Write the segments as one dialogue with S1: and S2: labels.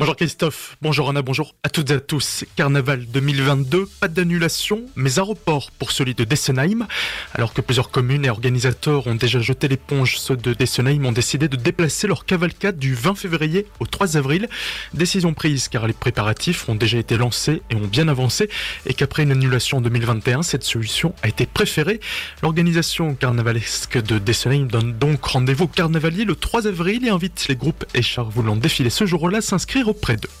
S1: Bonjour Christophe, bonjour Anna, bonjour à toutes et à tous. Carnaval 2022, pas d'annulation, mais un report pour celui de Dessenheim. Alors que plusieurs communes et organisateurs ont déjà jeté l'éponge, ceux de Dessenheim ont décidé de déplacer leur cavalcade du 20 février au 3 avril. Décision prise car les préparatifs ont déjà été lancés et ont bien avancé et qu'après une annulation en 2021, cette solution a été préférée. L'organisation carnavalesque de Dessenheim donne donc rendez-vous carnavalier le 3 avril et invite les groupes et chars voulant défiler ce jour-là à s'inscrire auprès d'eux.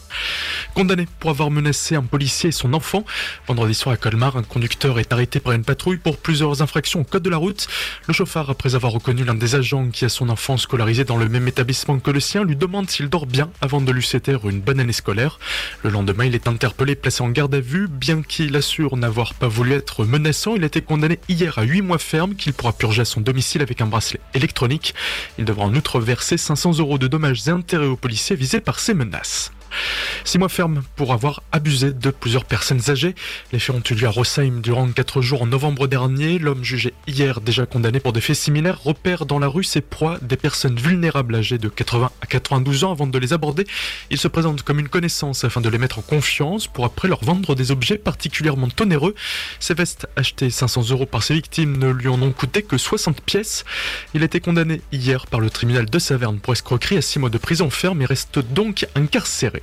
S1: Condamné pour avoir menacé un policier et son enfant, vendredi soir à Colmar, un conducteur est arrêté par une patrouille pour plusieurs infractions au code de la route. Le chauffard, après avoir reconnu l'un des agents qui a son enfant scolarisé dans le même établissement que le sien, lui demande s'il dort bien avant de lui céder une bonne année scolaire. Le lendemain, il est interpellé, placé en garde à vue. Bien qu'il assure n'avoir pas voulu être menaçant, il a été condamné hier à 8 mois ferme qu'il pourra purger à son domicile avec un bracelet électronique. Il devra en outre verser 500 euros de dommages et intérêts aux policiers visés par ces menaces. Six mois ferme pour avoir abusé de plusieurs personnes âgées. Les faits ont eu lieu à Rossheim durant quatre jours en novembre dernier. L'homme jugé hier déjà condamné pour des faits similaires repère dans la rue ses proies des personnes vulnérables âgées de 80 à 92 ans avant de les aborder. Il se présente comme une connaissance afin de les mettre en confiance pour après leur vendre des objets particulièrement onéreux. Ces vestes achetées 500 euros par ses victimes ne lui en ont coûté que 60 pièces. Il a été condamné hier par le tribunal de Saverne pour escroquerie à six mois de prison ferme et reste donc incarcéré.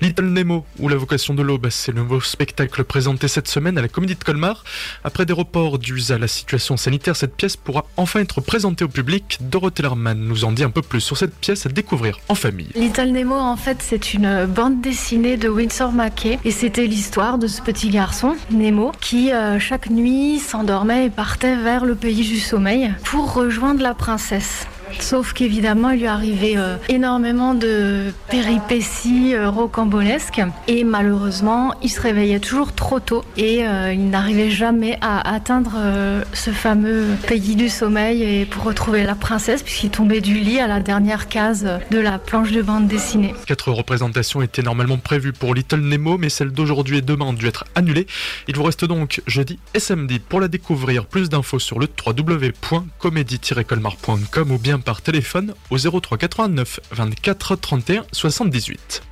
S1: Little Nemo ou la vocation de l'aube, c'est le nouveau spectacle présenté cette semaine à la Comédie de Colmar. Après des reports dus à la situation sanitaire, cette pièce pourra enfin être présentée au public. Dorothée Lerman nous en dit un peu plus sur cette pièce à découvrir en famille.
S2: Little Nemo, en fait, c'est une bande dessinée de Winsor Mackey et c'était l'histoire de ce petit garçon, Nemo, qui euh, chaque nuit s'endormait et partait vers le pays du sommeil pour rejoindre la princesse. Sauf qu'évidemment, il lui arrivait euh, énormément de péripéties euh, rocambolesques. Et malheureusement, il se réveillait toujours trop tôt et euh, il n'arrivait jamais à atteindre ce fameux pays du sommeil et pour retrouver la princesse, puisqu'il tombait du lit à la dernière case de la planche de bande dessinée.
S1: Quatre représentations étaient normalement prévues pour Little Nemo, mais celles d'aujourd'hui et demain ont dû être annulées. Il vous reste donc jeudi et samedi pour la découvrir. Plus d'infos sur le www.comédie-colmar.com ou bien par téléphone au 03 89 24 31 78.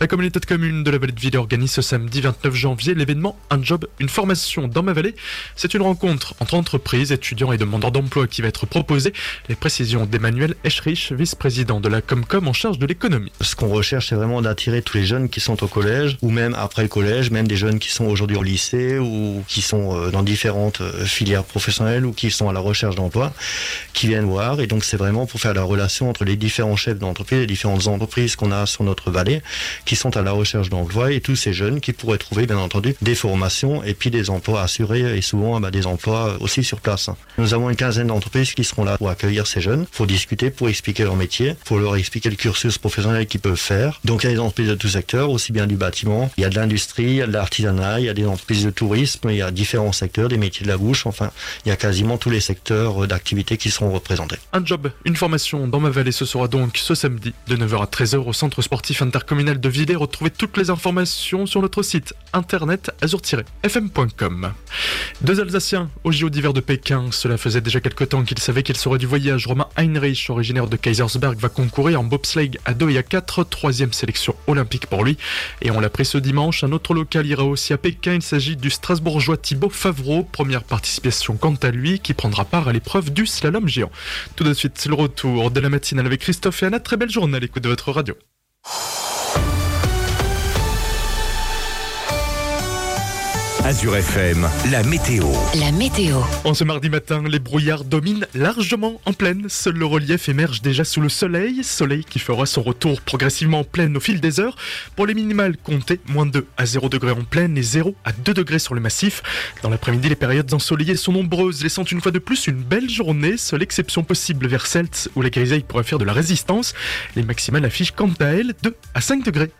S1: La communauté de communes de la vallée de Ville organise ce samedi 29 janvier l'événement Un job, une formation dans ma vallée. C'est une rencontre entre entreprises, étudiants et demandeurs d'emploi qui va être proposée. Les précisions d'Emmanuel Eschrich, vice-président de la Comcom en charge de l'économie.
S3: Ce qu'on recherche, c'est vraiment d'attirer tous les jeunes qui sont au collège ou même après le collège, même des jeunes qui sont aujourd'hui au lycée ou qui sont euh, dans différentes euh, filières professionnelles ou qui sont à la recherche d'emploi, qui viennent voir. Et donc, c'est vraiment pour faire la relation entre les différents chefs d'entreprise, les différentes entreprises qu'on a sur notre vallée qui sont à la recherche d'emploi et tous ces jeunes qui pourraient trouver bien entendu des formations et puis des emplois assurés et souvent bah, des emplois aussi sur place. Nous avons une quinzaine d'entreprises qui seront là pour accueillir ces jeunes, pour discuter, pour expliquer leur métier, pour leur expliquer le cursus professionnel qu'ils peuvent faire. Donc il y a des entreprises de tous secteurs, aussi bien du bâtiment, il y a de l'industrie, il y a de l'artisanat, il y a des entreprises de tourisme, il y a différents secteurs, des métiers de la bouche, enfin il y a quasiment tous les secteurs d'activité qui seront représentés.
S1: Un job, une formation dans ma vallée, ce sera donc ce samedi de 9h à 13h au centre sportif inter communale de Villers. Retrouvez toutes les informations sur notre site internet azur-fm.com. Deux Alsaciens au JO d'hiver de Pékin. Cela faisait déjà quelques temps qu'ils savaient qu'il serait du voyage. Romain Heinrich, originaire de Kaisersberg, va concourir en bobsleigh à 2 et à 4. Troisième sélection olympique pour lui. Et on l'a pris ce dimanche. Un autre local ira aussi à Pékin. Il s'agit du Strasbourgeois Thibaut Favreau. Première participation quant à lui qui prendra part à l'épreuve du slalom géant. Tout de suite, c'est le retour de la matinale avec Christophe et Anna. Très belle journée à l'écoute de votre radio.
S4: Azure FM, la météo.
S5: La météo.
S1: En ce mardi matin, les brouillards dominent largement en plaine. Seul le relief émerge déjà sous le soleil. Soleil qui fera son retour progressivement en pleine au fil des heures. Pour les minimales, comptez moins 2 à 0 degrés en plaine et 0 à 2 degrés sur le massif. Dans l'après-midi, les périodes ensoleillées sont nombreuses, laissant une fois de plus une belle journée. Seule exception possible vers Celt où la grisaille pourrait faire de la résistance. Les maximales affichent quant à elles 2 à 5 degrés.